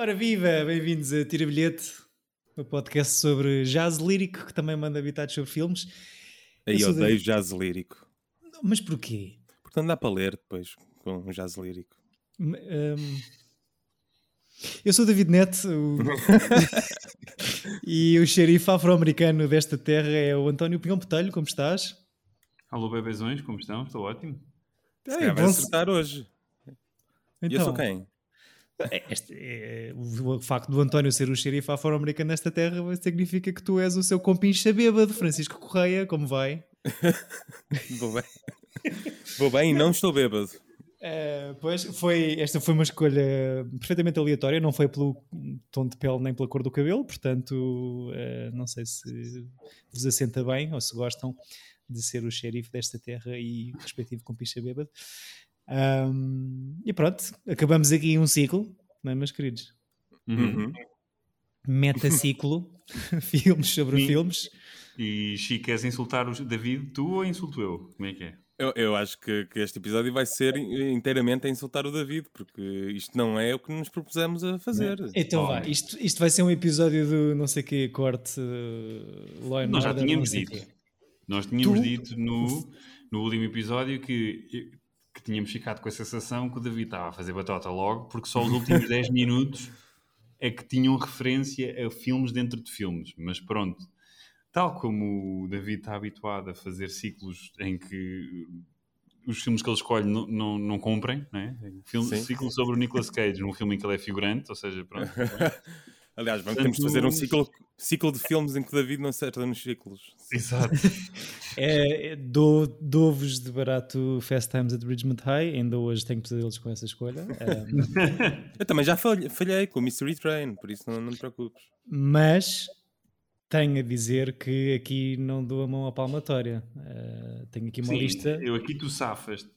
Ora viva, bem-vindos a Tira Bilhete, o podcast sobre jazz lírico que também manda habitados sobre filmes. Aí Eu odeio da- jazz lírico. Mas porquê? Portanto, dá para ler depois com um jazz lírico. M- hum, Eu sou o David Neto o- e o xerife afro-americano desta terra é o António Pinhão Botelho. Como estás? Alô, bebezões, como estão? Estou ótimo. Se calhar vai bom- acertar hoje. E eu sou então, quem? É- este- é- o, facto do António ser o xerife afro-americano desta terra significa que tu és o seu compincha bêbado, Francisco Correia. Como vai? Vou bem. Vou bem e não estou bêbado. Uh, pois foi, esta foi uma escolha perfeitamente aleatória, não foi pelo tom de pele nem pela cor do cabelo, portanto, uh, não sei se vos assenta bem ou se gostam de ser o xerife desta terra e respectivo com picha bêbado. Um, e pronto, acabamos aqui um ciclo, não é, meus queridos? Uhum. Metaciclo, filmes sobre Sim. filmes. E Chico, queres insultar o David, tu ou insulto eu? Como é que é? Eu, eu acho que, que este episódio vai ser inteiramente a insultar o David, porque isto não é o que nos propusemos a fazer. Então Oh. vá, isto, isto vai ser um episódio do não sei que corte uh, Law Nós já tínhamos dito. quê. Nós tínhamos Tu- dito no, no último episódio que, que tínhamos ficado com a sensação que o David estava a fazer batota logo, porque só os últimos 10 minutos é que tinham referência a filmes dentro de filmes. Mas pronto, tal como o David está habituado a fazer ciclos em que os filmes que ele escolhe não, não, não cumprem, né? Filme, Sim. ciclo sobre o Nicolas Cage, num filme em que ele é figurante, ou seja, pronto. Aliás, vamos, temos de fazer um ciclo, ciclo de filmes em que o David não acerta nos ciclos. Exato. É, é, dou- Dou-vos de barato Fast Times at Ridgemont High, ainda hoje tenho pesadelos com essa escolha. Um, Eu também já falhei, falhei com o Mystery Train, por isso não, não te preocupes. mas tenho a dizer que aqui não dou a mão à palmatória. Uh, tenho aqui uma Sim, lista. eu aqui tu safas.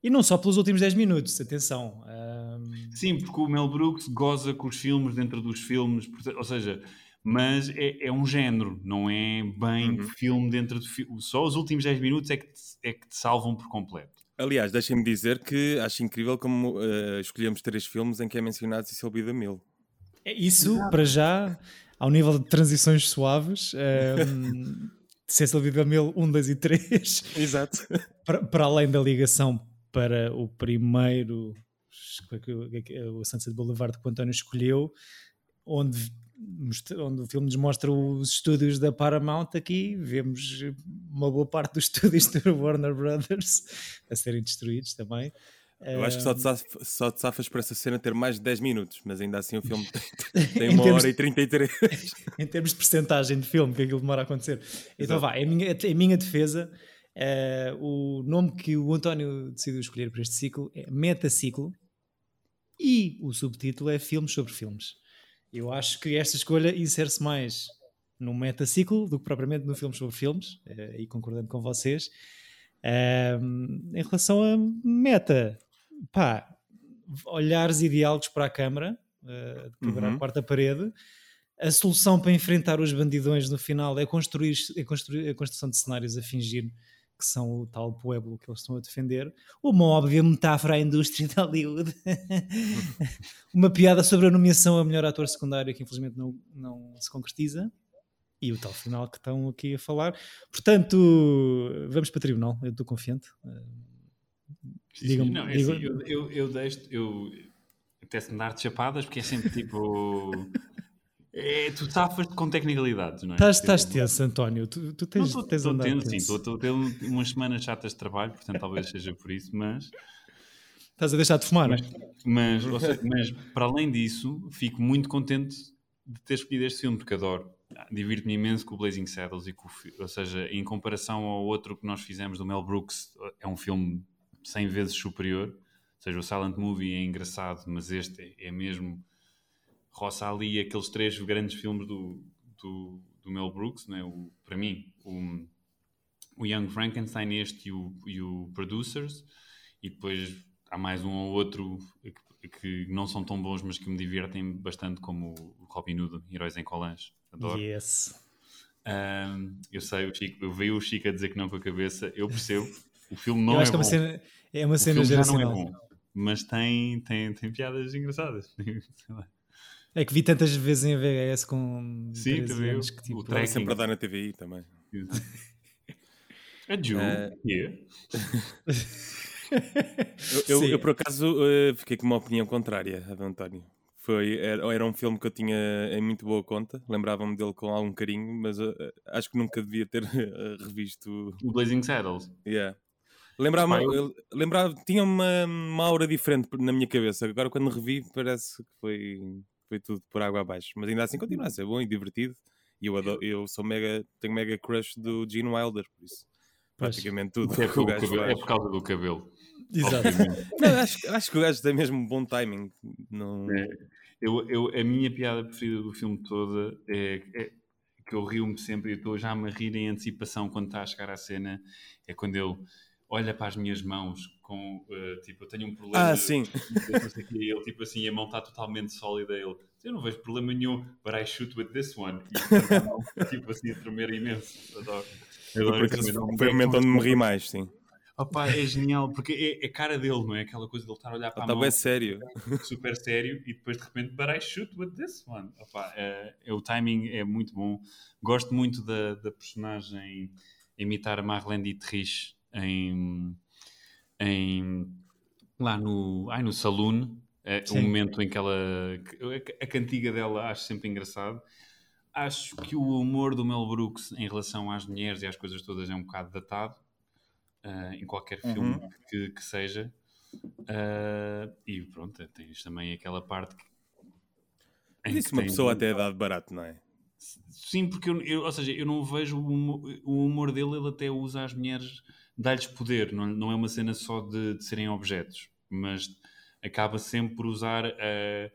E não só pelos últimos 10 minutos, atenção. Um, Sim, porque o Mel Brooks goza com os filmes dentro dos filmes, ou seja, mas é, é um género, não é bem Uhum. filme dentro de filme. Só os últimos 10 minutos é que te, é que te salvam por completo. Aliás, deixem-me dizer que acho incrível como eh, escolhemos três filmes em que é mencionado Cecil B. DeMille. é isso, para já, ao nível de transições suaves, um, Cecil B. DeMille 1, 2 e 3. Exato. para, para além da ligação para o primeiro como é é o Sunset Boulevard que o António escolheu onde, onde o filme nos mostra os estúdios da Paramount aqui vemos uma boa parte dos estúdios da Warner Brothers a serem destruídos também Eu acho que só te, saf- só te safas para essa cena ter mais de 10 minutos, mas ainda assim o filme tem, tem Em uma hora e 33. em termos de percentagem de filme que aquilo demora a acontecer. Então Exato. vá, em minha, em minha defesa, eh, o nome que o António decidiu escolher para este ciclo é Metaciclo e o subtítulo é Filmes sobre Filmes. Eu acho que esta escolha insere-se mais no metaciclo do que propriamente no Filmes sobre Filmes, eh, e concordando com vocês. Em relação a meta, pá, olhares diálogos para a câmara, eh, de quebrar Uhum. a quarta parede. A solução para enfrentar os bandidões no final é construir, é construir a construção de cenários a fingir que são o tal pueblo que eles estão a defender. Uma óbvia metáfora à indústria de Hollywood. Uma piada sobre a nomeação a melhor ator secundário que infelizmente não, não se concretiza. E o tal final que estão aqui a falar. Portanto, vamos para tribunal. Eu estou confiante. Sim, Diga-me- não, é diga- assim, eu, eu, eu deixo, eu até-se-me dar de chapadas, porque é sempre tipo. É, tu safas com tecnicalidades, não é? Estás, estás tenso, António. Tu, tu Não tens, estou tens estou andado tenso, sim, tenso. estou estou a ter umas semanas chatas de trabalho, portanto talvez seja por isso, mas. Estás a deixar de fumar, não? Mas, ou seja, mas para além disso, fico muito contente de ter escolhido este filme, porque adoro. Divirto-me imenso com o Blazing Saddles e com ou seja, em comparação ao outro que nós fizemos do Mel Brooks, é um filme 100 vezes superior. Ou seja, o Silent Movie é engraçado, mas este é, é mesmo roça ali aqueles três grandes filmes do, do, do Mel Brooks, né? o, para mim, o, o Young Frankenstein, este e o, e o Producers, e depois há mais um ou outro que, que não são tão bons, mas que me divertem bastante, como o Robin Hood, Heróis em Colange. Adoro. Yes. Ahm, eu sei, o Chico, eu veio o Chico a dizer que não com a cabeça, eu percebo. O filme não Eu é acho que é bom. uma cena, é uma o cena filme já não é geracional. bom. mas tem, tem, tem piadas engraçadas. É que vi tantas vezes em VHS com Sim, 13 também eu. anos que tipo, O Tracking. sempre a dar na TVI também. A Jew, Eh, yeah. Eu, eu, eu, por acaso, eh, fiquei com uma opinião contrária a do António. Foi, era, era um filme que eu tinha em muito boa conta, lembrava-me dele com algum carinho, mas eh, acho que nunca devia ter revisto. o Blazing Saddles. Yeah. Lembrava, lembrava, tinha uma, uma aura diferente na minha cabeça. Agora, quando revi, parece que foi, foi tudo por água abaixo. Mas ainda assim, continua a ser bom e divertido. E eu, adoro, eu sou mega, tenho mega crush do Gene Wilder, por isso, praticamente tudo. É, que por, o gajo cabelo- é por causa do cabelo. Exato. Não, acho, acho que o gajo tem mesmo bom timing. Não... É, eu, eu, a minha piada preferida do filme toda é, é que eu rio-me sempre e estou já a me rir em antecipação quando está a chegar à cena. É quando ele olha para as minhas mãos com eh, tipo, eu tenho um problema. Ah, sim. e ele tipo assim, a mão está totalmente sólida. Ele, eu não vejo problema nenhum, but I shoot with this one. E mão, tipo assim, a tremer imenso. Adoro. Eu, Adoro por esse acaso, momento. foi o momento onde me ri mais, sim. Opa, é genial, porque é, é a cara dele, não é? Aquela coisa de ele estar a olhar para a Está mão bem sério. super sério e depois de repente, but I shoot with this one. Opa, é, é- o timing é muito bom. Gosto muito da, da personagem imitar a Marlene Dietrich em, em lá no, ai, no saloon. É, o Sim. momento em que ela a, a cantiga dela acho sempre engraçado. Acho que o humor do Mel Brooks em relação às mulheres e às coisas todas é um bocado datado ah, em qualquer filme Uhum. que, que seja. Ah, e pronto, tens também aquela parte que. que uma tens pessoa até a dar de barato, não é? Sim, porque eu, eu- ou seja, eu não vejo o humor, o humor dele, ele até usa as mulheres, dá-lhes poder, não, não é uma cena só de, de serem objetos, mas acaba sempre por usar a,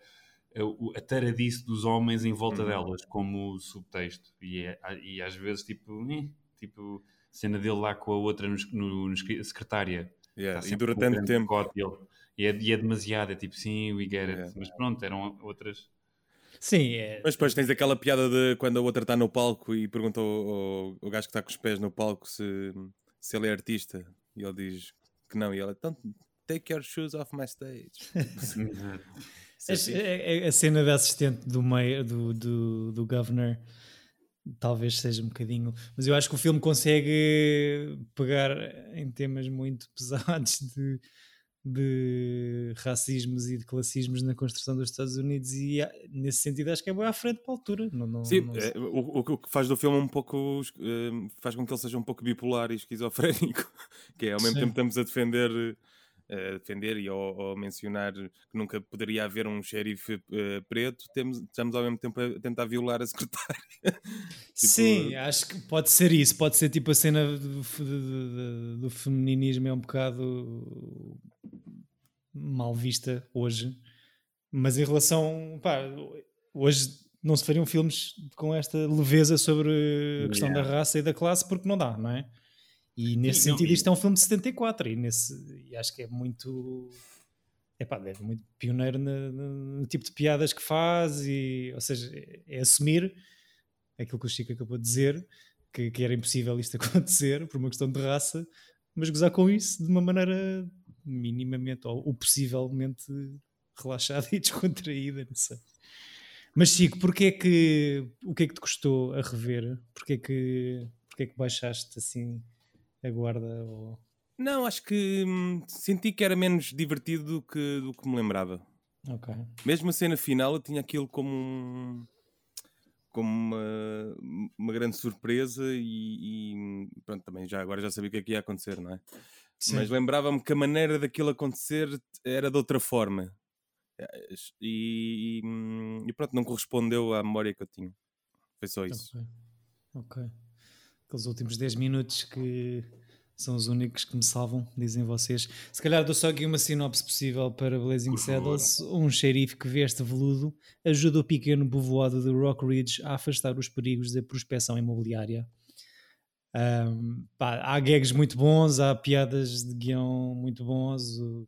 a, a taradice dos homens em volta Uhum. delas como subtexto. E, é- e às vezes, tipo, eh, tipo, cena dele lá com a outra no, no, no secretária. Yeah, E sempre dura com o tanto tempo. e, e é, e é demasiado, é tipo, sim, we get it. Yeah. Mas pronto, eram outras. Sim, é. Mas depois tens aquela piada de quando a outra está no palco e pergunta ao, ao, ao gajo que está com os pés no palco se, se ele é artista. E ele diz que não. E ela, don't take your shoes off my stage. É A, fixe. a- a cena da assistente do meio do, do, do governor talvez seja um bocadinho, mas eu acho que o filme consegue pegar em temas muito pesados de, de racismos e de classismos na construção dos Estados Unidos e ah, nesse sentido acho que é bem à frente para a altura. Não, não, Sim, não é, o, o- que faz do filme um pouco. eh, faz com que ele seja um pouco bipolar e esquizofrénico. Que é ao mesmo Sim. tempo estamos a defender. eh, defender e ao mencionar que nunca poderia haver um xerife eh, preto, temos, estamos ao mesmo tempo a tentar violar a secretária. Sim, acho que pode ser isso. Pode ser tipo a cena do, de- de- do feminismo é um bocado mal vista hoje, mas em relação. Pá, hoje não se fariam filmes com esta leveza sobre a questão da Yeah. raça e da classe porque não dá, não é? E nesse não, sentido, e- isto é um filme de 74 e, nesse, e acho que é muito. É pá, é muito pioneiro no, no tipo de piadas que faz, e, ou seja, é, é assumir aquilo que o Chico acabou de dizer, que, que era impossível isto acontecer por uma questão de raça, mas gozar com isso de uma maneira minimamente ou, ou possivelmente relaxada e descontraída, não sei. Mas Chico, porquê é que, o que é que te custou a rever? Porquê é que, porquê é que baixaste assim a guarda? Ou... Não, acho que hum, senti que era menos divertido do que, do que me lembrava. Ok. Mesmo a cena final, eu tinha aquilo como, um- como uma, uma grande surpresa e, e, pronto, também já agora já sabia o que é que ia acontecer, não é? Sim. Mas lembrava-me que a maneira daquilo acontecer era de outra forma. E, e, hum, e pronto, não correspondeu à memória que eu tinha. Foi só isso. Ok. Ok. Aqueles últimos 10 minutos que são os únicos que me salvam, dizem vocês. Se calhar dou só aqui uma sinopse possível para Blazing. Saddles. Um xerife que veste veludo ajuda o pequeno povoado de Rock Ridge a afastar os perigos da prospecção imobiliária. Ahm, pá, há gags muito bons, há piadas de guião muito bons.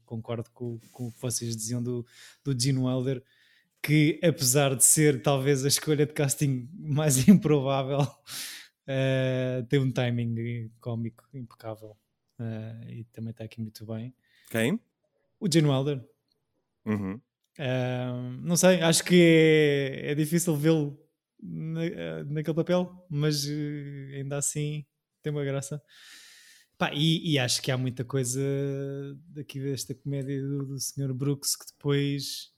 concordo com, com o que vocês diziam do, do Gene Wilder, que apesar de ser talvez a escolha de casting mais improvável, eh, tem um timing cómico impecável. Eh, e também está aqui muito bem. Quem? O Gene Wilder. Uhum. Uh, não sei, acho que é, é difícil vê-lo na, uh, naquele papel, mas uh, ainda assim tem uma graça. Pá, e, e, acho que há muita coisa daqui desta comédia do, do Sr. Brooks que depois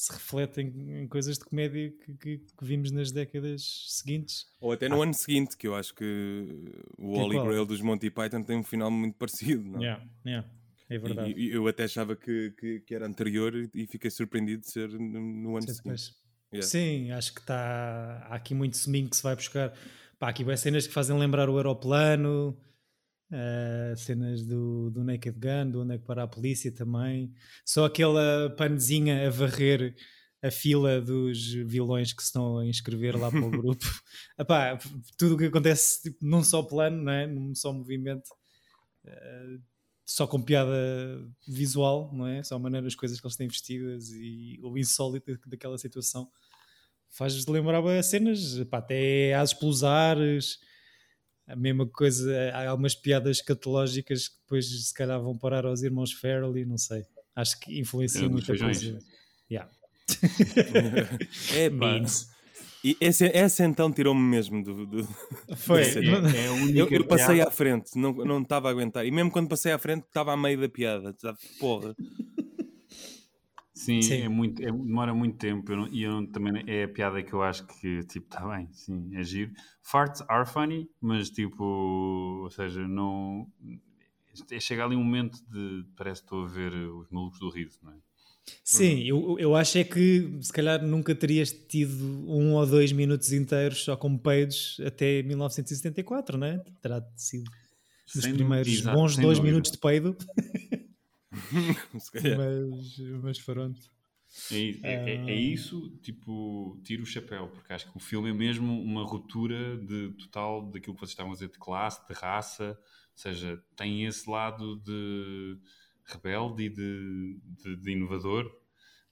se reflete em, em coisas de comédia que, que, que, vimos nas décadas seguintes. Ou até no ah. ano seguinte, que eu acho que o que Holy é Grail dos Monty Python tem um final muito parecido. Não? Yeah, yeah. É verdade. E, eu até achava que, que, que, era anterior e fiquei surpreendido de ser no, no ano Sim, seguinte. Yeah. Sim, acho que está. Há aqui muito seminho que se vai buscar. Pá, aqui vai cenas que fazem lembrar o aeroplano, uh, cenas do, do Naked Gun, do Onde é que para a polícia também. Só aquela panezinha a varrer a fila dos vilões que se estão a inscrever lá para o grupo. Epá, tudo o que acontece tipo, num só plano, não é? num só movimento. Uh, só com piada visual, não é? Só a maneira as coisas que eles têm vestidas e o insólito daquela situação faz lembrar as cenas, pá, até as pelos ares, a mesma coisa, há algumas piadas catológicas que depois se calhar vão parar aos irmãos Farrelly, não sei. Acho que influencia é, muita coisa. Yeah. é, pá. E essa, essa então tirou-me mesmo do. do Foi. É, é eu, eu, passei piada. à frente, não, não estava a aguentar. E mesmo quando passei à frente, estava a meio da piada. Porra. Sim, sim. É muito, é, demora muito tempo. Eu e eu também é a piada que eu acho que, tipo, está bem, sim, é giro. Farts are funny, mas tipo, ou seja, não. É, chega ali um momento de. Parece que estou a ver os malucos do riso, não é? Sim, eu, eu acho é que se calhar nunca terias tido um ou dois minutos inteiros só como peidos até 1974, né? Terá sido os primeiros bons dois dúvida. minutos de peido. mas, mas pronto. É, é, é, é, isso, tipo, tiro o chapéu, porque acho que o filme é mesmo uma ruptura de total daquilo que vocês estavam a dizer de classe, de raça, ou seja, tem esse lado de rebelde e de, de, de inovador,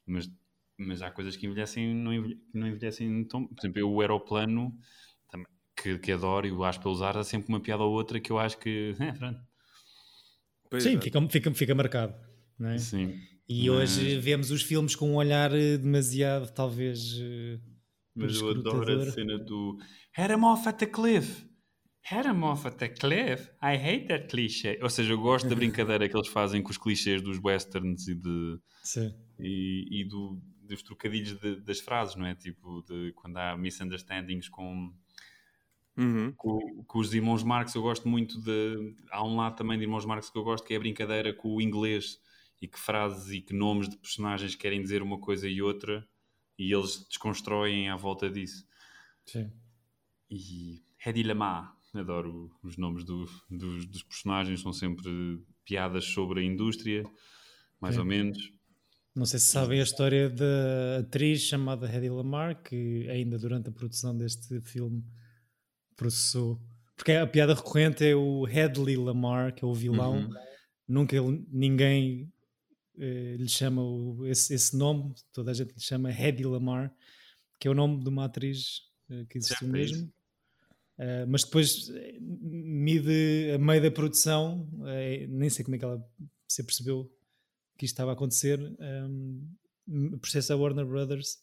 mas, mas há coisas que envelhecem não, envelhecem, não envelhecem tão. Por exemplo, eu, o aeroplano, que, que adoro e acho para usar, há sempre uma piada ou outra que eu acho que. É, pronto. Sim, é. fica, fica, fica marcado. Não é? Sim. E mas... hoje vemos os filmes com um olhar eh, demasiado, talvez. Eh, mas eu adoro a cena do Head him off at the cliff. Head him off at the cliff. I hate that cliché. Ou seja, eu gosto da brincadeira que eles fazem com os clichês dos westerns e de Sim. e, e do, dos trocadilhos de, das frases, não é? Tipo, de quando há misunderstandings com, uhum. com, com, os irmãos Marx, eu gosto muito de. Há um lado também de irmãos Marx que eu gosto que é a brincadeira com o inglês e que frases e que nomes de personagens querem dizer uma coisa e outra e eles desconstroem à volta disso. Sim. E Hedy Lamar adoro os nomes do, dos, dos, personagens, são sempre piadas sobre a indústria, mais Sim. ou menos. Não sei se sabem a história da atriz chamada Hedy Lamar, que ainda durante a produção deste filme processou. Porque a piada recorrente é o Hedley Lamar, que é o vilão. Uhum. Nunca ninguém eh, lhe chama o, esse, esse, nome, toda a gente lhe chama Hedy Lamar, que é o nome de uma atriz eh, que existiu certo, mesmo. Uh, mas depois eh, mide a meio da produção, uh, nem sei como é que ela se percebeu que isto estava a acontecer. Um, processa a Warner Brothers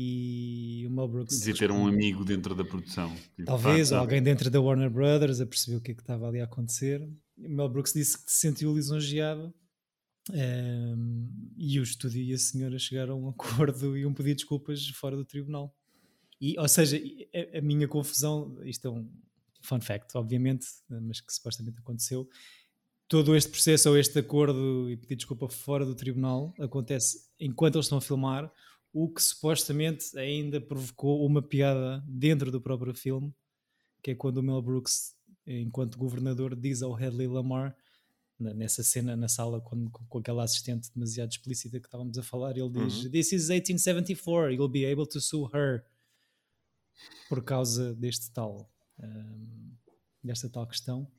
e o Mel Brooks. Dizia ter um amigo dentro da produção. Tipo, Talvez, ou alguém dentro da Warner Brothers a perceber o que é que estava ali a acontecer. O Mel Brooks disse que se sentiu lisonjeado. Um, e o estúdio e a senhora chegaram a um acordo e um pedido de desculpas fora do tribunal. E, ou seja, a, a, minha confusão, isto é um fun fact, obviamente, mas que supostamente aconteceu. Todo este processo ou este acordo e pedir desculpa fora do tribunal acontece enquanto eles estão a filmar, o que supostamente ainda provocou uma piada dentro do próprio filme, que é quando o Mel Brooks, enquanto governador, diz ao Hadley Lamar, nessa cena na sala com, com, aquela assistente demasiado explícita que estávamos a falar, ele diz: uhum. This is 1874, you'll be able to sue her por causa deste tal, um, desta tal questão.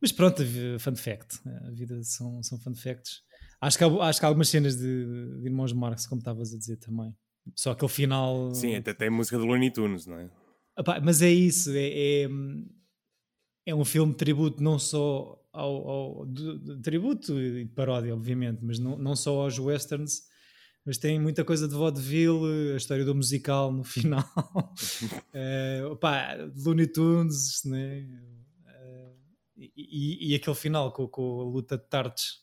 Mas pronto, fun fact. A vida são, são fun facts. Acho que, há, acho que há algumas cenas de, de Irmãos Marx, como estavas a dizer também. Só aquele final. Sim, até tem música do Looney Tunes, não é? Epá, mas é isso. É, é, é, um filme de tributo não só ao, ao de, de tributo e de paródia, obviamente, mas não, não só aos westerns, mas tem muita coisa de vaudeville, a história do musical no final, uh, opá, Looney Tunes, né? Uh, e, e, aquele final com, com a luta de tartes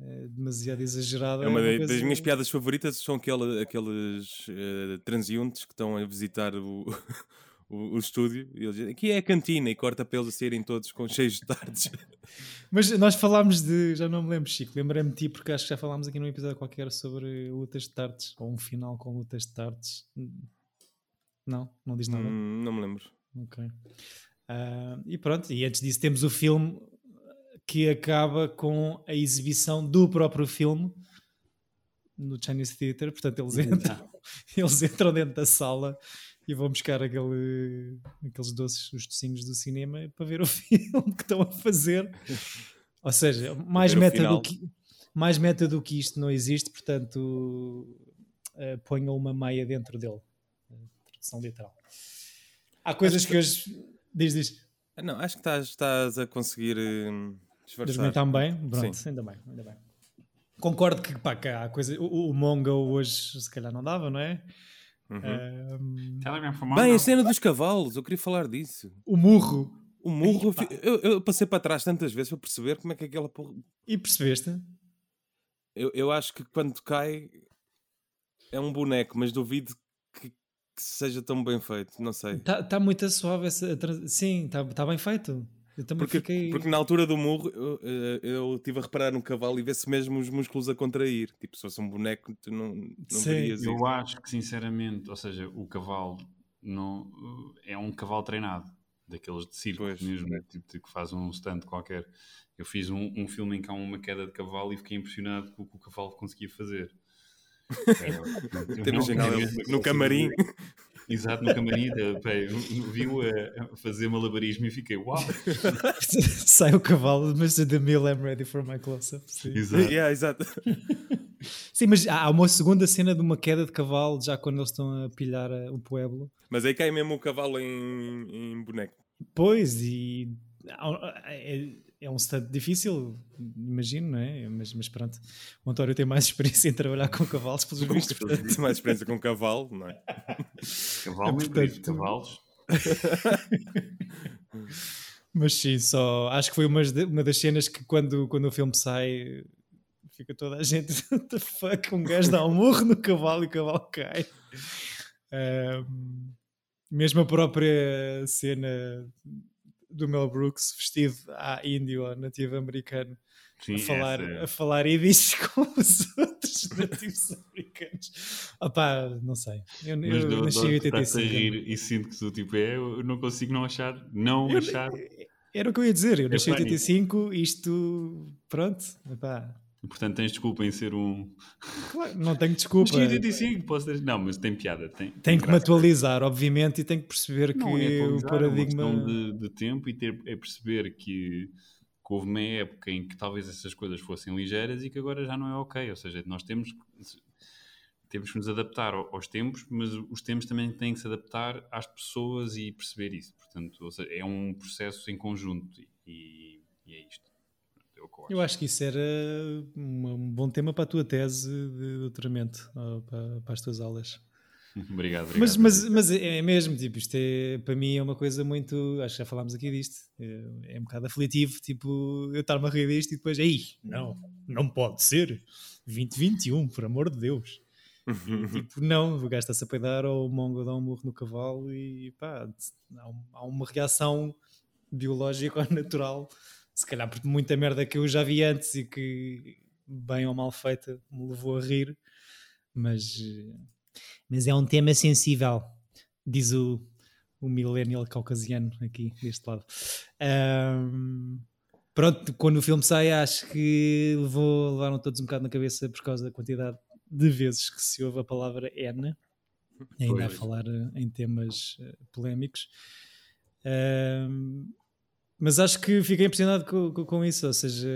é demasiado exagerada. É uma, é uma das minhas piadas favoritas são aquele, aqueles uh, transeuntes que estão a visitar o, o, o, estúdio e eles dizem aqui é a cantina e corta para eles a serem todos com cheios de tardes. Mas nós falámos de, já não me lembro, Chico, lembrei-me de ti porque acho que já falámos aqui num episódio qualquer sobre lutas de tardes ou um final com lutas de tardes. Não, não diz nada. Hum, não me lembro. Ok. Uh, e pronto, e antes disso temos o filme que acaba com a exibição do próprio filme no Chinese Theatre. Portanto, eles entram, eles entram dentro da sala e vão buscar aquele, aqueles doces, os docinhos do cinema para ver o filme que estão a fazer. Ou seja, mais meta, do que, mais meta do que isto não existe, portanto, uh, ponham uma meia dentro dele. Tradução literal. Há coisas que, que hoje. Diz, diz. Não, acho que estás, estás a conseguir. Uh Disfarçar. bem? Pronto, Sim. ainda bem, ainda bem. Concordo que, pá, que há coisa. O, o Mongo hoje se calhar não dava, não é? Uhum. Um... Bem, a cena dos cavalos, eu queria falar disso. O murro. O murro, eu, eu, passei para trás tantas vezes para perceber como é que aquela porra. E percebeste? Eu, eu acho que quando cai é um boneco, mas duvido que, que seja tão bem feito, não sei. Está tá muito suave essa. Sim, está tá bem feito. Eu também porque, fiquei... porque na altura do murro eu, eh, eu estive a reparar no cavalo e vê-se mesmo os músculos a contrair. Tipo, se fosse um boneco, tu não, não verias Eu isso. acho que, sinceramente, ou seja, o cavalo não, é um cavalo treinado, daqueles de circo pois, mesmo, é. tipo, que faz um stand qualquer. Eu fiz um, um filme em que há uma queda de cavalo e fiquei impressionado com o que o cavalo conseguia fazer. É, Temos no, no camarim. Exato, no camarim, viu a fazer malabarismo e fiquei, uau! Sai o cavalo, mas the meal I'm ready for my close-up. Exato. Yeah, exato. Sim, mas há uma segunda cena de uma queda de cavalo já quando eles estão a pilhar eh, o pueblo. Mas aí cai mesmo o cavalo em, em boneco. Pois, e é, um estado difícil, imagino, não é? Mas, mas pronto, o António tem mais experiência em trabalhar com cavalos, pelos vistos. Tem mais experiência com cavalo, não é? Cavalo, é, portanto... cavalos. mas sim, só acho que foi uma, uma das cenas que quando, quando o filme sai fica toda a gente, what the fuck, um gajo dá um murro no cavalo e o cavalo cai. Um, mesmo a própria cena do Mel Brooks vestido à índio ou nativo americano Sim, a falar, é. a falar idis com os outros nativos americanos. Opá, não sei. Eu, Mas eu do, nasci em 85. A rir e sinto que tu tipo, é, eu não consigo não achar, não eu, achar. Era o que eu ia dizer, eu nasci em 85, isto, pronto, opá, Portanto, tens desculpa em ser um. Claro, não tenho desculpa. Mas 85, posso ter... Não, mas tem piada. Tem, tem que me atualizar, obviamente, e tenho que perceber não que é o paradigma. É uma de, de tempo e ter, é perceber que, que houve uma época em que talvez essas coisas fossem ligeiras e que agora já não é ok. Ou seja, nós temos, temos que nos adaptar aos tempos, mas os tempos também têm que se adaptar às pessoas e perceber isso. Portanto, seja, é um processo em conjunto e, e é isto eu Eu acho que isso era um bom tema para a tua tese de doutoramento, para, para as tuas aulas. obrigado, obrigado. Mas, mas, mas é mesmo, tipo, isto é, para mim é uma coisa muito. Acho que já falámos aqui disto. É, é um bocado aflitivo, tipo, eu estar-me a rir disto e depois, aí, não, não pode ser. 2021, por amor de Deus. Tipo, não, o gajo está-se a peidar ou o mongo dá um murro no cavalo e pá, há uma reação biológica ou natural se calhar por muita merda que eu já vi antes e que, bem ou mal feita, me levou a rir, mas, mas é um tema sensível, diz o, o millennial caucasiano aqui deste lado. Um, pronto, quando o filme sai, acho que levou, levaram todos um bocado na cabeça por causa da quantidade de vezes que se ouve a palavra N, ainda pois. a falar em temas uh, polémicos. Um, mas acho que fiquei impressionado com, com, com isso, ou seja,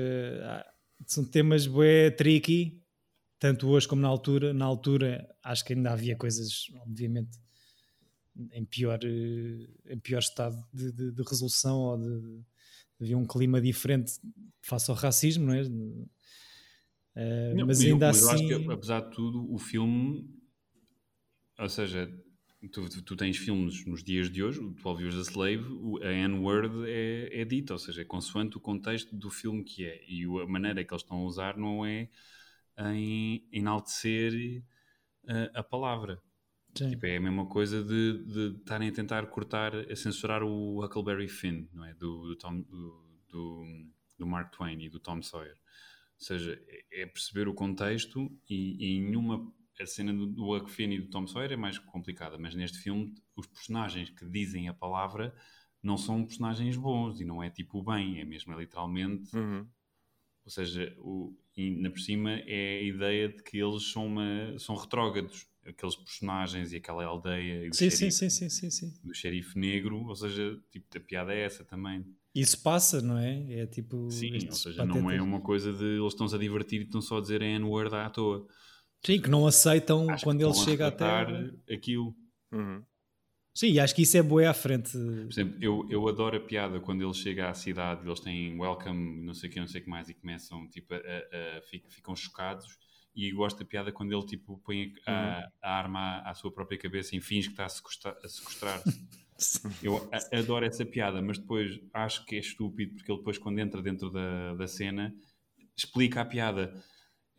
são temas bué tricky, tanto hoje como na altura. Na altura acho que ainda havia coisas, obviamente, em pior, em pior estado de, de, de resolução ou de, havia um clima diferente face ao racismo, não é? Uh, não, mas ainda mas assim. Eu acho que, apesar de tudo, o filme. Ou seja, tu, tu, tu, tens filmes nos dias de hoje, o 12 Years a Slave, a N-word é, é dita, ou seja, é consoante o contexto do filme que é. E a maneira que eles estão a usar não é em enaltecer uh, a palavra. Tipo, é a mesma coisa de estarem a tentar cortar, a censurar o Huckleberry Finn, não é? Do, do, Tom, do, do, do Mark Twain e do Tom Sawyer. Ou seja, é, é perceber o contexto e, e em uma a cena do, Huck Finn e do Tom Sawyer é mais complicada, mas neste filme os personagens que dizem a palavra não são personagens bons e não é tipo o bem, é mesmo é literalmente. Uhum. Ou seja, o, e na por cima é a ideia de que eles são, uma, são retrógrados, aqueles personagens e aquela aldeia e sim, xerife, sim, sim, sim, sim, do xerife negro, ou seja, tipo, a piada é essa também. Isso passa, não é? É tipo. Sim, ou seja, patetas. não é uma coisa de eles estão-se a divertir e estão só a dizer N-word à toa. Sim, que não aceitam acho quando ele chega até. aquilo. Uhum. Sim, acho que isso é boa à frente. Por exemplo, eu, eu adoro a piada quando ele chega à cidade, eles têm welcome, não sei o que, não sei o que mais, e começam, tipo, a, a, a ficam chocados. E gosto da piada quando ele, tipo, põe a, uhum. a arma à, à, sua própria cabeça e finge que está a sequestrar-se. Sequestrar eu adoro essa piada, mas depois acho que é estúpido, porque ele depois, quando entra dentro da, da cena, explica a piada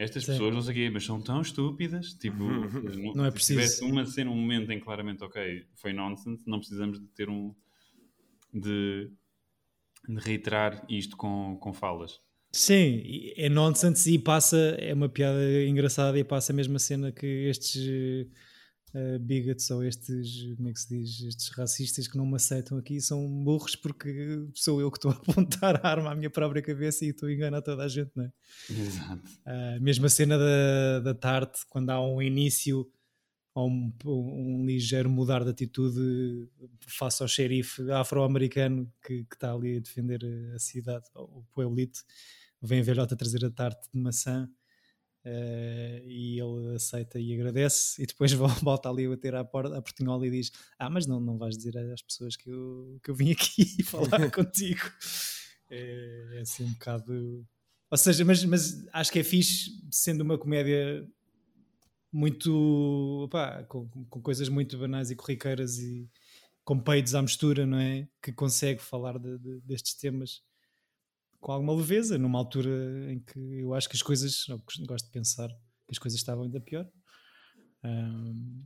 estas Sim. pessoas, não sei o quê, mas são tão estúpidas. Tipo, não, não é preciso. Se tivesse uma cena, um momento em que claramente, ok, foi nonsense, não precisamos de ter um. de, de reiterar isto com, com falas. Sim, é nonsense e passa, é uma piada engraçada e passa a mesma cena que estes uh, bigots ou estes, como é que se diz, estes racistas que não me aceitam aqui são burros porque sou eu que estou a apontar a arma à minha própria cabeça e estou a enganar toda a gente, não é? Exato. Uh, mesma cena da, da tarde, quando há um início ou um, um, ligeiro mudar de atitude face ao xerife afro-americano que, que, está ali a defender a cidade, o pueblito, vem a velhota trazer a tarte de maçã Uh, e ele aceita e agradece e depois volta ali a bater à porta, a portinhola e diz ah, mas não, não vais dizer às pessoas que eu, que eu vim aqui falar contigo é, é, assim um bocado ou seja, mas, mas acho que é fixe sendo uma comédia muito opá, com, com coisas muito banais e corriqueiras e com peitos à mistura, não é? Que consegue falar de, de, destes temas com alguma leveza, numa altura em que eu acho que as coisas, gosto de pensar que as coisas estavam ainda pior. Um,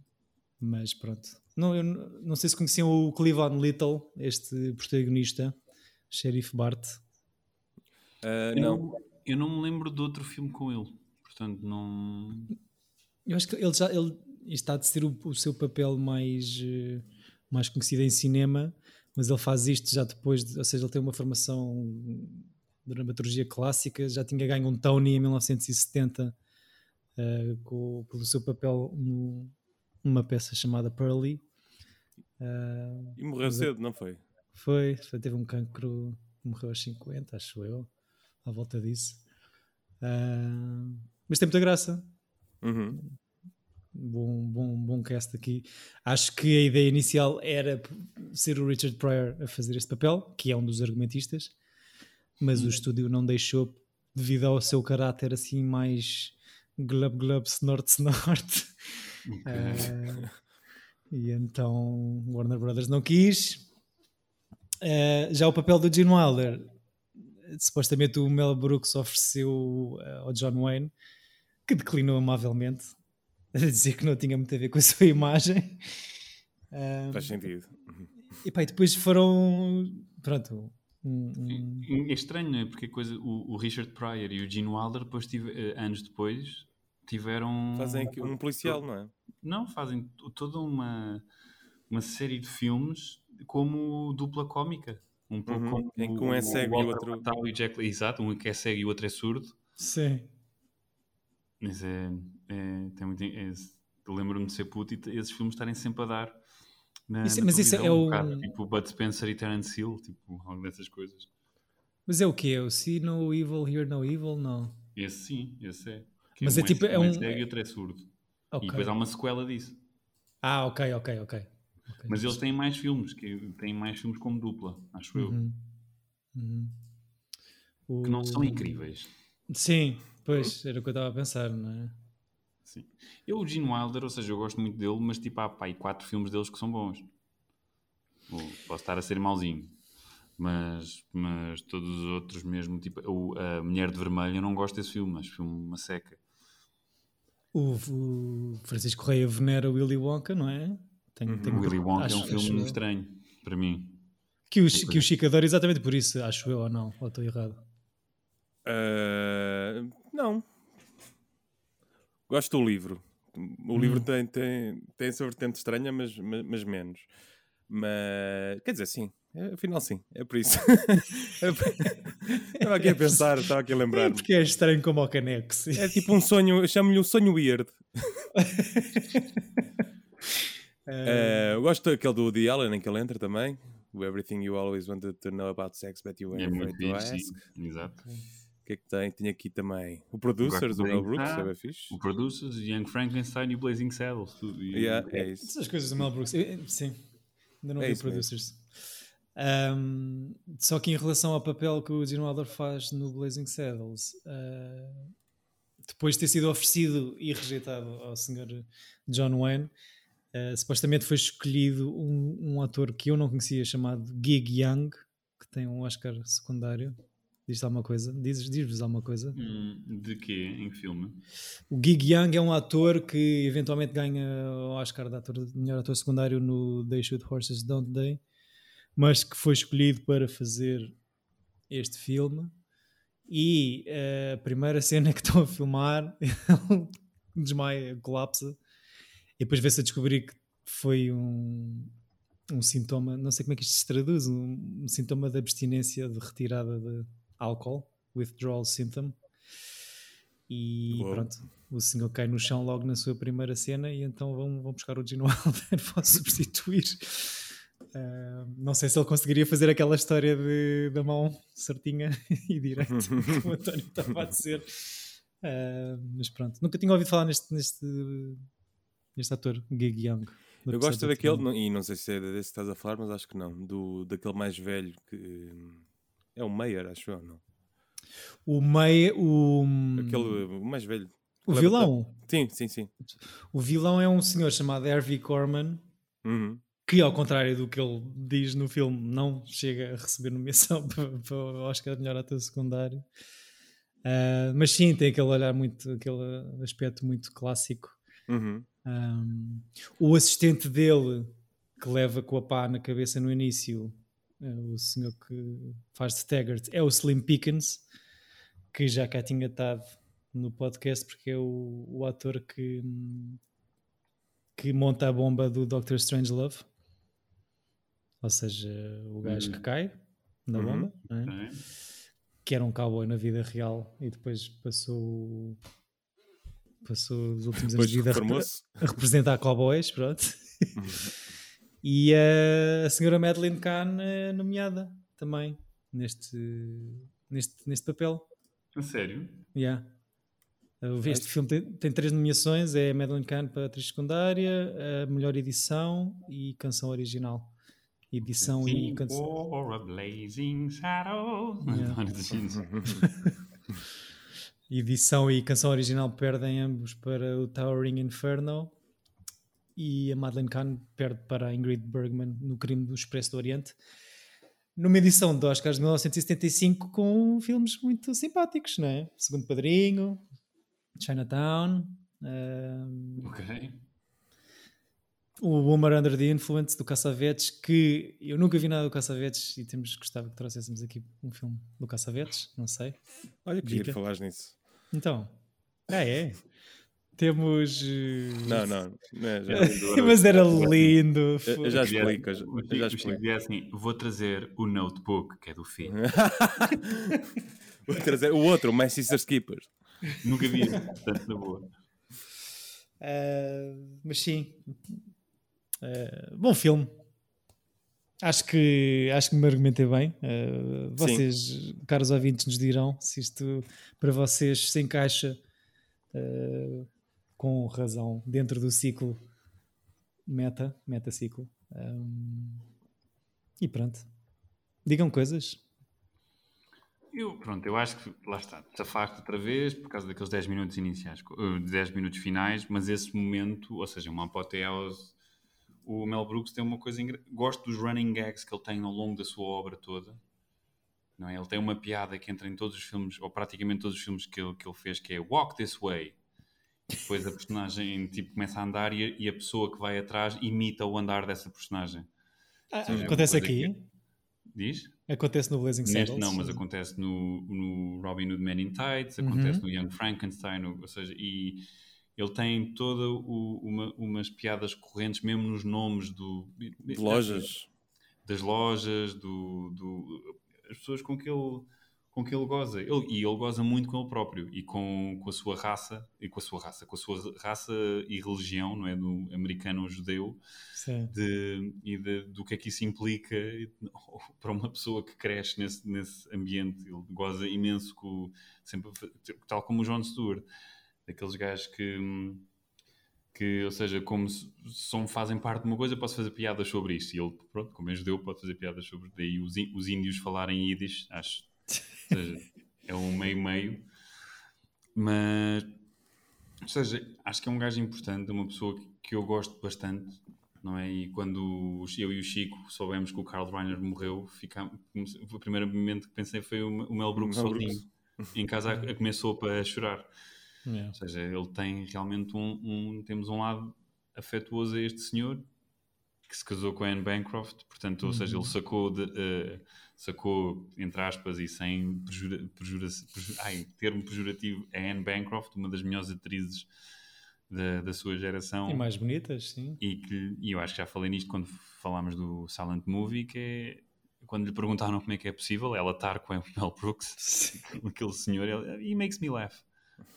mas pronto. Não, eu não sei se conheciam o Cleveland Little, este protagonista, Sheriff Bart. Uh, não. Eu, eu, não me lembro de outro filme com ele, portanto não. Eu acho que ele já ele está a ser o, o seu papel mais, eh, mais conhecido em cinema, mas ele faz isto já depois, de, ou seja, ele tem uma formação dramaturgia clássica, já tinha ganho um Tony em 1970 uh, eh, com, pelo seu papel numa peça chamada Pearly. Uh, e morreu cedo, não foi? Foi, foi, teve um cancro, morreu aos 50, acho eu, à volta disso. Uh, mas tem muita graça. Uhum. Bom, bom, bom cast aqui. Acho que a ideia inicial era ser o Richard Pryor a fazer este papel, que é um dos argumentistas mas o estúdio não deixou devido ao seu caráter assim mais glub glub snort snort. Okay. uh, e então Warner Brothers não quis. Uh, já o papel do Gene Wilder. Supostamente o Mel Brooks ofereceu uh, ao John Wayne que declinou amavelmente a dizer que não tinha muito a ver com a sua imagem. Faz sentido. E pá, depois foram pronto um, É estranho, não é? Porque coisa, o, o, Richard Pryor e o Gene Wilder, depois tive, uh, anos depois, tiveram. Fazem um policial, não é? Não, fazem toda uma, uma série de filmes como dupla cómica. Um pouco uhum. como em que um é cego e o outro. E Jack, exato, um que é cego e o outro é surdo. Sim. Mas é. é, é Lembro-me de ser puto e esses filmes estarem sempre a dar na, isso, na mas isso é um o. Bocado, tipo Bud Spencer e Terence Hill, tipo, algo dessas coisas. Mas é o que? É o See No Evil, Hear No Evil? Não. Esse sim, esse é. Que mas é, um tipo. É um... cego e outro é surdo. Okay. E depois há uma sequela disso. Ah, ok, ok, ok. okay mas eles têm mais filmes, que têm mais filmes como dupla, acho uhum. eu. Uhum. O- Que não são incríveis. Sim, pois, era o que eu estava a pensar, não é? Sim. Eu, o Gene Wilder, ou seja, eu gosto muito dele, mas tipo, há pá, quatro filmes deles que são bons. Ou posso estar a ser mauzinho. Mas, mas todos os outros mesmo, tipo, o, a Mulher de Vermelho, eu não gosto desse filme, acho filme uma seca. O, o Francisco Correia venera Willy Wonka, não é? Tem, Uhum. tem- O Willy Wonka é acho- um filme acho estranho, para mim. Que o, que o Chico adora exatamente por isso, acho eu ou não, ou estou errado. Ah, não. Gosto do livro. O livro Hum. tem, tem, tem essa vertente estranha, mas, mas, mas menos. Mas, quer dizer, sim. É, Afinal, sim. É por isso. É estava aqui a pensar, estava aqui a É lembrar-me. porque é estranho como o Caneco. sim. É tipo um sonho, eu chamo-lhe um sonho weird. Eh, eu gosto daquele do Woody Allen em que ele entra também. O Everything You Always Wanted to Know About Sex, But You É Ain't muito Afraid to Ask. sim. Exato. O que é que tem? Tinha aqui também o Producers, do Mel Brooks, Ah, é bem fixe. O Producers, Young Frankenstein e o Blazing Saddles. tudo. E- Yeah, é isso. Essas coisas do Mel Brooks, eu- sim, ainda não É vi isso mesmo. Producers. Ahm, só que em relação ao papel que o Gene Wilder faz no Blazing Saddles, ah, depois de ter sido oferecido e rejeitado ao Sr. John Wayne, ah, supostamente foi escolhido um, um ator que eu não conhecia chamado Gig Young, que tem um Oscar secundário. Diz alguma coisa? Diz- Diz-vos alguma coisa? Hum, de quê? Em que filme? O Gig Young é um ator que eventualmente ganha o Oscar de, ator, de melhor ator secundário no They Shoot Horses Don't They, mas que foi escolhido para fazer este filme. E eh, a primeira cena que estão a filmar, ele desmaia, colapsa, e depois vê-se a descobrir que foi um, um sintoma, não sei como é que isto se traduz, um, um sintoma de abstinência de retirada de álcool, withdrawal symptom. E Uou. pronto, o senhor cai no chão logo na sua primeira cena e então vão, vão buscar o Gene Wilder para substituir. Ah, não sei se ele conseguiria fazer aquela história de, da mão certinha e direita que o António estava a dizer. Ah, mas pronto, nunca tinha ouvido falar neste, neste, neste ator, Gig Young. Eu gosto daquele, não- e não sei se é desse que estás a falar, mas acho que não. Do, daquele mais velho que hum, é o Meyer, acho eu, não? O meio, o, Aquele o mais velho. o leva- vilão. Sim, sim, sim. O vilão é um senhor chamado Harvey Korman, Uhum. que ao contrário do que ele diz no filme, não chega a receber nomeação para, o Oscar de melhor ator secundário. Ah, mas sim, tem aquele olhar muito, aquele aspecto muito clássico. Uhum. Um, o assistente dele, que leva com a pá na cabeça no início, o senhor que faz Taggart, é o Slim Pickens, que já cá tinha estado no podcast, porque é o, o ator que, que monta a bomba do Doctor Strangelove. Ou seja, o gajo que cai na Uhum. bomba, é? É. que era um cowboy na vida real e depois passou passou os últimos anos de vida a a representar cowboys, pronto. E a, a senhora Madeleine Kahn é nomeada também neste, neste, neste papel. A sério? Yeah. Este filme tem, tem três nomeações: é a Madeleine Kahn para atriz secundária, a melhor edição e canção original. Edição e canção. or a blazing saddle. Yeah. Edição e canção original perdem ambos para o Towering Inferno e a Madeleine Kahn perde para a Ingrid Bergman no Crime do Expresso do Oriente. Numa edição do Oscars de 1975 com filmes muito simpáticos, não é? Segundo Padrinho, Chinatown, ehm, Ok. o Woman Under the Influence do Caçavetes, que eu nunca vi nada do Caçavetes e temos gostava que trouxéssemos aqui um filme do Caçavetes, não sei. Olha que giro falares nisso. Então, ah é? Temos. eh, Não, não. não é, já, Mas era lindo. eu, eu já explico. eu eu já explico. dizia assim: vou trazer o notebook, que é do filho. Vou trazer o outro, o My Sister's Keeper. Nunca vi portanto, na boa. Ah, mas sim. Ah, bom filme. Acho que, acho que me argumentei bem. Ah, vocês, caros ouvintes, nos dirão se isto para vocês se encaixa ah, com razão dentro do ciclo meta, meta ciclo. Ah, e pronto. Digam coisas. Eu, pronto, eu acho que lá está, safaste outra vez por causa daqueles 10 minutos iniciais, uh, 10 minutos finais, mas esse momento, ou seja, uma apoteose. O Mel Brooks tem uma coisa. engra- Gosto dos running gags que ele tem ao longo da sua obra toda. Não é? Ele tem uma piada que entra em todos os filmes, ou praticamente todos os filmes que ele, que ele fez, que é Walk This Way. Depois a personagem tipo, começa a andar e, e a pessoa que vai atrás imita o andar dessa personagem. Ah, é uma acontece aqui? que- Diz? Acontece no Blazing Neste Saddles? não, mas acontece no, no Robin Hood Men in Tights, Uhum. acontece no Young Frankenstein, no- ou seja, e ele tem toda o- uma, umas piadas correntes, mesmo nos nomes do, De lojas. das lojas, do, do- as pessoas com que ele, com que ele goza. Ele- e ele goza muito com ele próprio e com, com a sua raça, e com a sua raça, com a sua raça e religião, não é? Do americano ou judeu, Sim. de, e de- do que é que isso implica para uma pessoa que cresce nesse, nesse ambiente. Ele goza imenso com, sempre, tal como o John Stewart, daqueles gajos que, que ou seja, como se- são, fazem parte de uma coisa, posso fazer piadas sobre isto. E ele, pronto, como é judeu, pode fazer piadas sobre daí os, os índios falarem Yiddish, acho. Ou seja, é um meio-meio. Mas, ou seja, acho que é um gajo importante, uma pessoa que, eu gosto bastante, não é? E quando eu e o Chico soubemos que o Carl Reiner morreu, ficamos, o primeiro momento que pensei foi o, Mel Brooks Mel sozinho, Brooks. em casa a, a comer sopa a chorar. Yeah. Ou seja, ele tem realmente um, um- temos um lado afetuoso a este senhor que se casou com a Anne Bancroft, portanto, ou seja, ele sacou, de, eh, sacou entre aspas e sem prejura, prejura, preju- ai, termo pejorativo a Anne Bancroft, uma das melhores atrizes da, da sua geração E mais bonitas, sim. e que e eu acho que já falei nisto quando falámos do Silent Movie, que é quando lhe perguntaram como é que é possível ela estar com a Mel Brooks, aquele senhor, ele, he makes me laugh.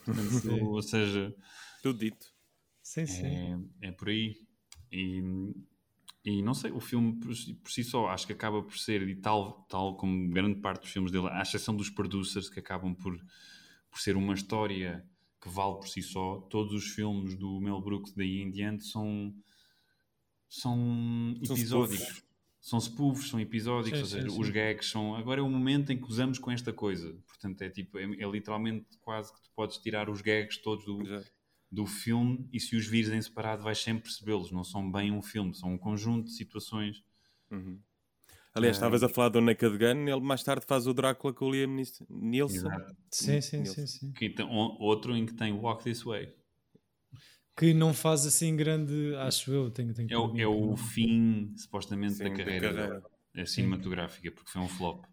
Portanto, Sim. ou seja, Tudo dito. Sim, sim. é, é por aí. E, e não sei, o filme por, si- por si só acho que acaba por ser, e tal, tal como grande parte dos filmes dele, à exceção dos producers que acabam por, por ser uma história que vale por si só, todos os filmes do Mel Brooks daí em diante são, são São episódicos. spoofs. São spoofs, são episódicos, Sim, ou seja, sim, os sim. gags são. Agora é o momento em que usamos com esta coisa. Portanto, é tipo, é, é literalmente quase que tu podes tirar os gags todos do, Já. Do filme e se os vires em separado vais sempre percebê-los. Não são bem um filme, são um conjunto de situações. Uhum. Aliás, Ah. estavas a falar do Naked Gun, ele mais tarde faz o Drácula com o Liam Nielsen. Sim, sim, Nilson. sim, sim. Que tem o- outro em que tem Walk This Way. Que não faz assim grande, acho eu, tenho, tenho É é o fim, supostamente, Sim, da da carreira, carreira. dele, a cinematográfica, porque foi um flop.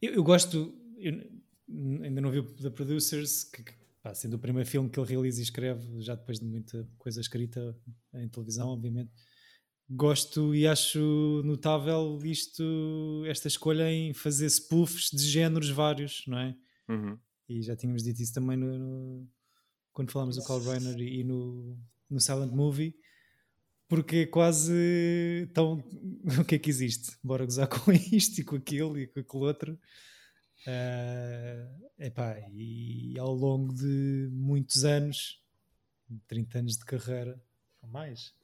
Eu, eu gosto, eu ainda não vi o The Producers, que, que, pá, sendo o primeiro filme que ele realiza e escreve, já depois de muita coisa escrita em televisão, obviamente. Gosto e acho notável isto, esta escolha em fazer spoofs de géneros vários, não é? Uhum. E já tínhamos dito isso também no, no- quando falámos do Carl Reiner e, e no, no Silent Movie, porque é quase tão o que é que existe? Bora gozar com isto e com aquilo e com aquele outro. Ah, epá, e ao longo de muitos anos, 30 anos de carreira, ou mais,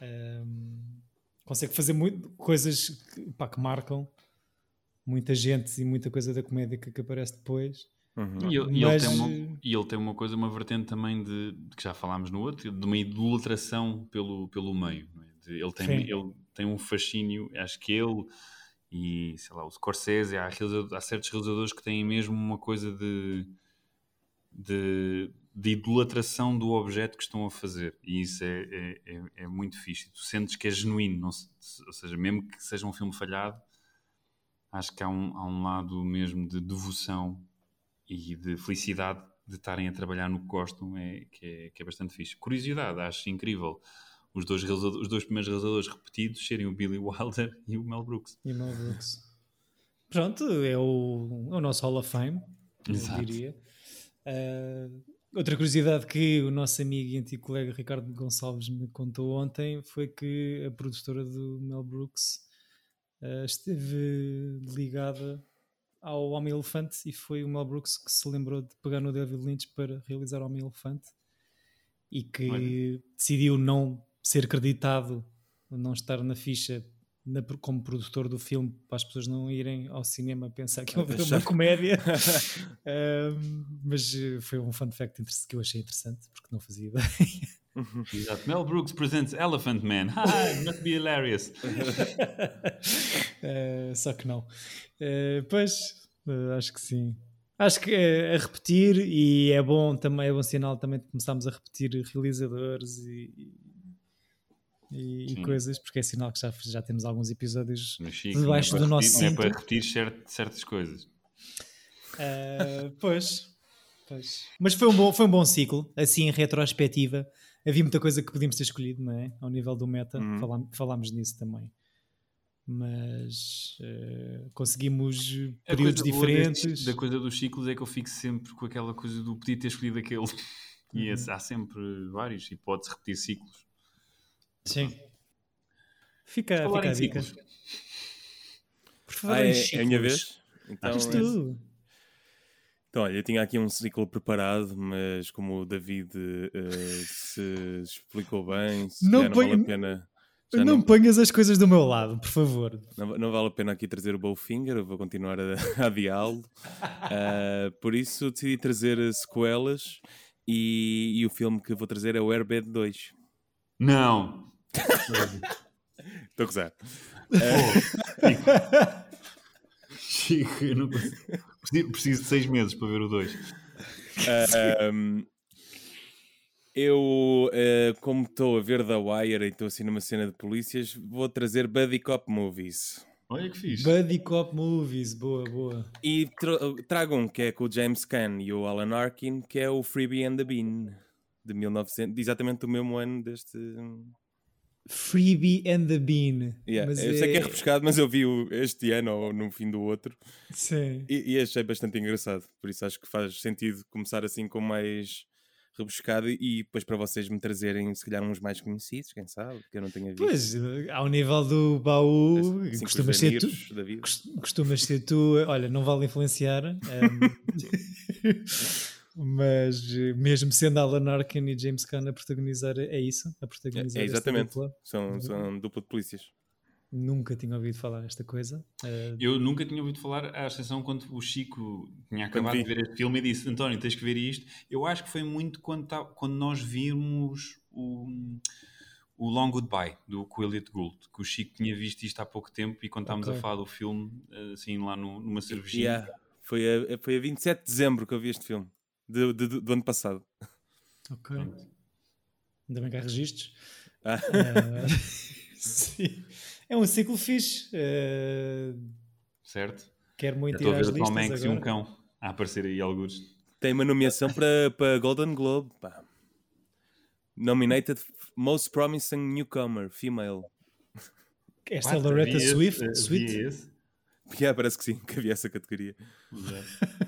ahm, consegue fazer muito, coisas que, pá, que marcam muita gente e muita coisa da comédia que, que aparece depois. Uhum. E ele, ele Mas, tem uma, eh, e ele tem uma coisa, uma vertente também de, de que já falámos no outro, de uma idolatração pelo, pelo meio. não é? De- ele, tem, Sim. ele tem um fascínio, acho que ele e sei lá, o Scorsese, há, há certos realizadores que têm mesmo uma coisa de, de, de idolatração do objeto que estão a fazer. E isso é, é, é, é muito fixe. Tu sentes que é genuíno, não ou seja, mesmo que seja um filme falhado, acho que há um, há um lado mesmo de devoção e de felicidade de estarem a trabalhar no que gostam, é, que, é, que é bastante fixe. Curiosidade, acho incrível os dois, os dois primeiros realizadores repetidos serem o Billy Wilder e o Mel Brooks. E Mel Brooks. Pronto, é o, é o nosso Hall of Fame, eu Exato. diria. Ah, outra curiosidade que o nosso amigo e antigo colega Ricardo Gonçalves me contou ontem foi que a produtora do Mel Brooks ah, esteve ligada ao Homem Elefante e foi o Mel Brooks que se lembrou de pegar no David Lynch para realizar o Homem Elefante e que Olha. decidiu não ser creditado, não estar na ficha na- como produtor do filme, para as pessoas não irem ao cinema pensar que é uma comédia. Ahm, mas eh, foi um fun fact que eu achei interessante, porque não fazia ideia. Exato. Mel Brooks presents Elephant Man. Hi, must be hilarious. Eh, só que não. Eh, pois, acho que sim. Acho que é a repetir e é bom também, é bom sinal também de começarmos a repetir realizadores e, e- e coisas, porque é sinal que já, já temos alguns episódios Chico, Debaixo é do nosso repetir, não é para cinto. repetir cer- certas coisas. Uh, pois, pois. Mas foi um, bom, foi um bom ciclo, assim em retrospectiva. Havia muita coisa que podíamos ter escolhido, não é? Ao nível do meta, Uhum. falám- falámos nisso também. Mas uh, conseguimos A períodos diferentes. destes- da coisa dos ciclos é que eu fico sempre com aquela coisa do podia ter escolhido aquele. E Uhum. esse- há sempre vários e pode-se repetir ciclos. Sim. Fica, fica a dica. Por favor, Ah, em é, é a minha vez? Então, Diz é- tu. Então, olha, eu tinha aqui um ciclo preparado, mas como o David eh, se explicou bem, se Não não, vale a pena. já Não, não, ponhas as coisas do meu lado, por favor. não, não vale a pena aqui trazer o Bowfinger, eu vou continuar a, a adiá-lo. Ah, por isso decidi trazer eh, sequelas e, e o filme que vou trazer é o Airbed 2. Não! Estou a gozar. Chico, eu não consigo. Preciso, de seis meses para ver o 2. Ahm, eu, eh, como estou a ver The Wire e estou assim numa cena de polícias, vou trazer Buddy Cop Movies. Olha que fixe. Buddy Cop Movies, boa, boa. E tra- trago um que é com o James Caan e o Alan Arkin, que é o Freebie and the Bean, de 1900, de exatamente do mesmo ano deste. Freebie and the Bean. Yeah, Mas eu sei que é repescado, mas eu vi o- este ano ou no fim do outro Sim. e, e achei bastante engraçado. Por isso acho que faz sentido começar assim com mais rebuscado e depois para vocês me trazerem, se calhar, uns mais conhecidos, quem sabe, que eu não tenha visto. Pois, ao nível do baú, Assim, costumas ser tu. Costumas ser tu, olha, não vale influenciar, ehm, mas eh, mesmo sendo Alan Arkin e James Caan a protagonizar, é isso? A É, protagonizar é esta exatamente. dupla? São, são dupla de polícias. Nunca tinha ouvido falar nesta coisa. Eh, Eu nunca tinha ouvido falar, à exceção quando o Chico tinha acabado vi. de ver este filme e disse: António, tens que ver isto. Eu acho que foi muito quando, tá- quando nós vimos o, o Long Goodbye do Elliot Gould, que o Chico tinha visto isto há pouco tempo e quando estávamos Ok. a falar do filme, assim lá no- numa cervejinha. Yeah. Foi, a, foi a 27 de dezembro que eu vi este filme, de- de- do- do ano passado. ok. Ainda bem que há registros. Ah. Sim. É um ciclo fixe. eh, Certo? quero muito estou ir a às ver o Tom listas Hanks e um agora. cão a aparecer aí alguns. Tem uma nomeação para, para Golden Globe. pá. Nominated Most Promising Newcomer, Female. Esta é Loretta Swift. esse. Yeah, parece que sim, que havia essa categoria. Exato.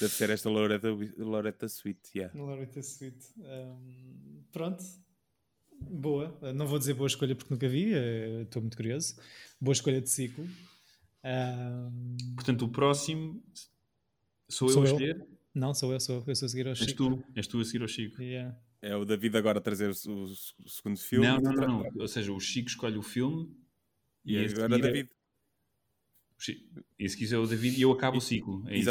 Deve ser esta Loretta, Loretta Sweet. Yeah. Loretta Sweet. Um, pronto. Boa. Não vou dizer boa escolha porque nunca vi. uh, Estou muito curioso. Boa escolha de ciclo. Um, Portanto, o próximo sou eu Sou a eu. escolher? não, sou eu, sou eu. Eu sou a seguir ao És Chico. tu, és tu a seguir ao Chico. Yeah. É o David agora a trazer o, segundo filme. Não, não, não, não. Ou seja, o Chico escolhe o filme E a agora é- David. o E se quiser o David e eu acabo o ciclo. É isso.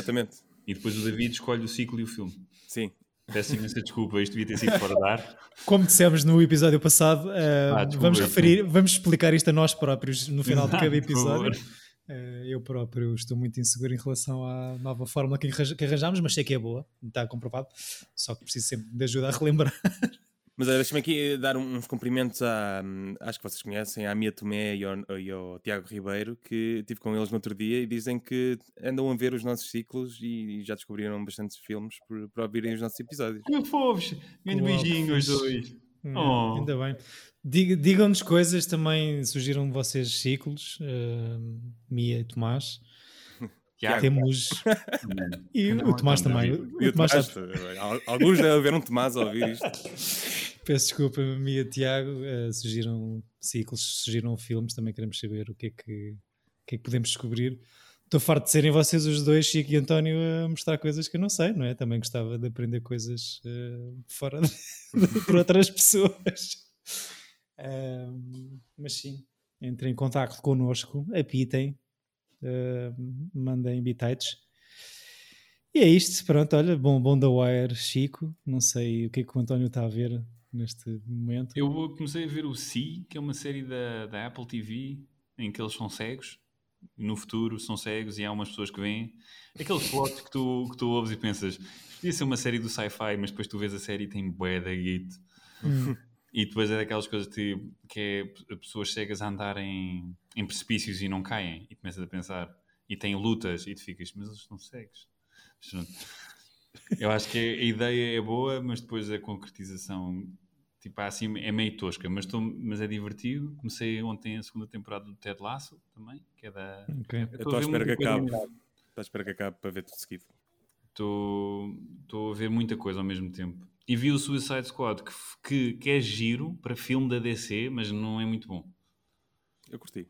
E depois o David escolhe o ciclo e o filme. Sim. Peço imensa desculpa, isto devia ter sido fora de ar. Como dissemos no episódio passado, uh, Ah, desculpa, vamos, referir, vamos explicar isto a nós próprios no final de cada episódio. Uh, eu próprio estou muito inseguro em relação à nova fórmula que arranjámos, mas sei que é boa, está comprovado. Só que preciso sempre de ajuda a relembrar. Mas deixa-me aqui dar uns cumprimentos à, acho que vocês conhecem, à Mia Tomé e ao, e ao Tiago Ribeiro, que estive com eles no outro dia e dizem que andam a ver os nossos ciclos e, já descobriram bastantes filmes por, por ouvirem os nossos episódios. Que fofos! Grande beijinho fixe. dois. Hum, Oh. Ainda bem. Diga- Digam-nos coisas, também surgiram vocês ciclos, uh, Mia e Tomás. Tiago, Temos. E Não, o Tomás não, também. não, O, E o Tomás Tomás, sabe- al- alguns devem haver um Tomás a ouvir isto. Peço desculpa, Mia e Tiago. uh, surgiram ciclos, surgiram filmes. Também queremos saber o que é que, o que, é que podemos descobrir. Estou farto de serem vocês os dois, Chico e António, a mostrar coisas que eu não sei, não é? Também gostava de aprender coisas uh, fora de, por outras pessoas. Um, mas sim, entrem em contato connosco, apitem, uh, mandem bitites. E é isto, pronto, olha, bom, bom da Wire, Chico. Não sei o que é que o António está a ver neste momento. Eu comecei a ver o Si, que é uma série da, da Apple TV, em que eles são cegos. No futuro são cegos e há umas pessoas que vêm. Aqueles plots que tu, que tu ouves e pensas, podia ser uma série do sci-fi, mas depois tu vês a série e tem bué da git. Hum. E depois é daquelas coisas que, que é pessoas cegas a andar em, em precipícios e não caem. E começas a pensar. E tem lutas e tu ficas, mas eles estão cegos. Eu acho que a ideia é boa, mas depois a concretização tipo, assim, é meio tosca, mas, tô, mas é divertido. Comecei ontem a segunda temporada do Ted Lasso também, que é da. Okay. Estou à espera que acabe. Estou à espera que acabe para ver tudo seguido. Estou a ver muita coisa ao mesmo tempo. E vi o Suicide Squad, que, que, que é giro para filme da DC, mas não é muito bom. Eu curti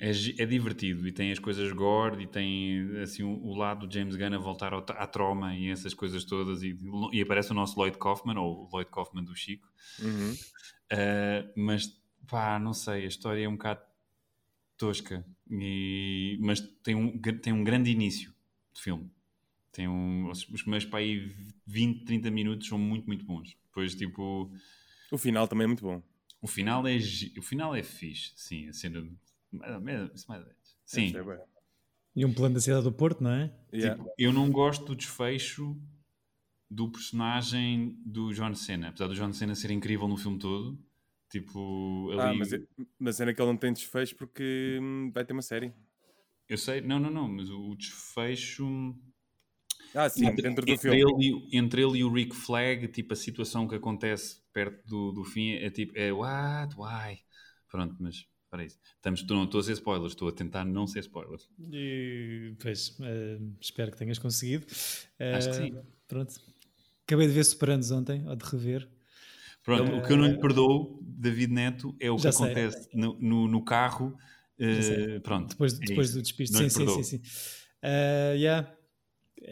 é, é, divertido e tem as coisas gore e tem assim o, o lado do James Gunn a voltar ao, à troma e essas coisas todas e, e, aparece o nosso Lloyd Kaufman ou o Lloyd Kaufman do Chico. Uhum. uh, mas pá, não sei, a história é um bocado tosca e, mas tem um, tem um grande início de filme. Tem um, os primeiros para aí 20, 30 minutos são muito, muito bons. Depois tipo o final também é muito bom. O final é, o final é fixe, sim, a cena mais ou menos, mais ou menos. Sim. E um plano da cidade do Porto, não é? Yeah. Tipo, eu não gosto do desfecho do personagem do John Cena. Apesar do John Cena ser incrível no filme todo. Tipo, ali... Ah, mas, é, mas cena que ele não tem desfecho porque hum, vai ter uma série. Eu sei, não, não, não, mas o desfecho. Ah, sim, entre, dentro do entre filme. Ele, entre ele e o Rick Flag, tipo, a situação que acontece perto do, do fim é tipo, é what, why? Pronto, mas para isso. Estamos, não estou a ser spoilers, estou a tentar não ser spoilers. E, pois, uh, espero que tenhas conseguido. Uh, Acho que sim. Pronto. Acabei de ver Superanos ontem, ou de rever. Pronto, uh, o que eu não lhe perdoo, David Neto, é o que acontece no, no, no, carro. pronto. Depois, é depois do despiste. Sim, sim, sim, sim, Uh, yeah.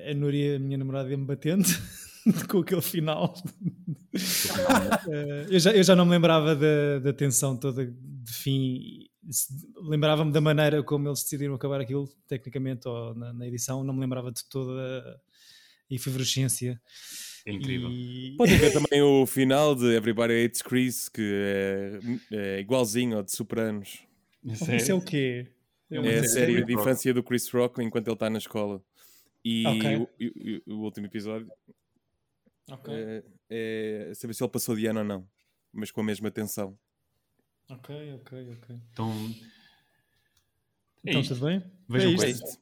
A Núria, a minha namorada, ia-me batendo. com aquele final. eu, já, eu já não me lembrava da, da tensão toda de fim. Lembrava-me da maneira como eles decidiram acabar aquilo, tecnicamente, ou na, na edição. Não me lembrava de toda a efervescência. É incrível. E... Podem ver também o final de Everybody Hates Chris, que é, é igualzinho ao de Sopranos. Isso é o quê? É, é a série de infância do Chris Rock enquanto ele está na escola. E okay. o, o, o, último episódio okay. é, é, saber se ele passou de ano ou não, mas com a mesma tensão. Ok, ok, ok. Então, é então tudo bem? Vejam é isto.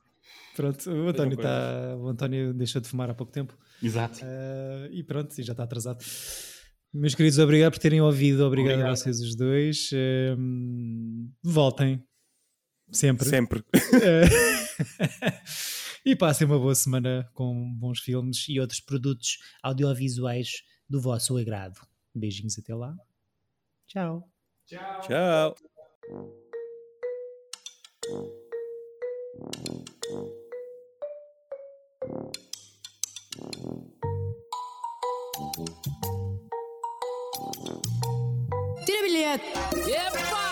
Pronto, o António, tá, o António deixou de fumar há pouco tempo. Exato. Uh, e pronto, e já está atrasado. Meus queridos, obrigado por terem ouvido. Obrigado, obrigado. a vocês os dois. Uh, voltem. Sempre. Sempre. E passem uma boa semana com bons filmes e outros produtos audiovisuais do vosso agrado. Beijinhos até lá. Tchau. Tchau. Tchau. Tira bilhete. Epa!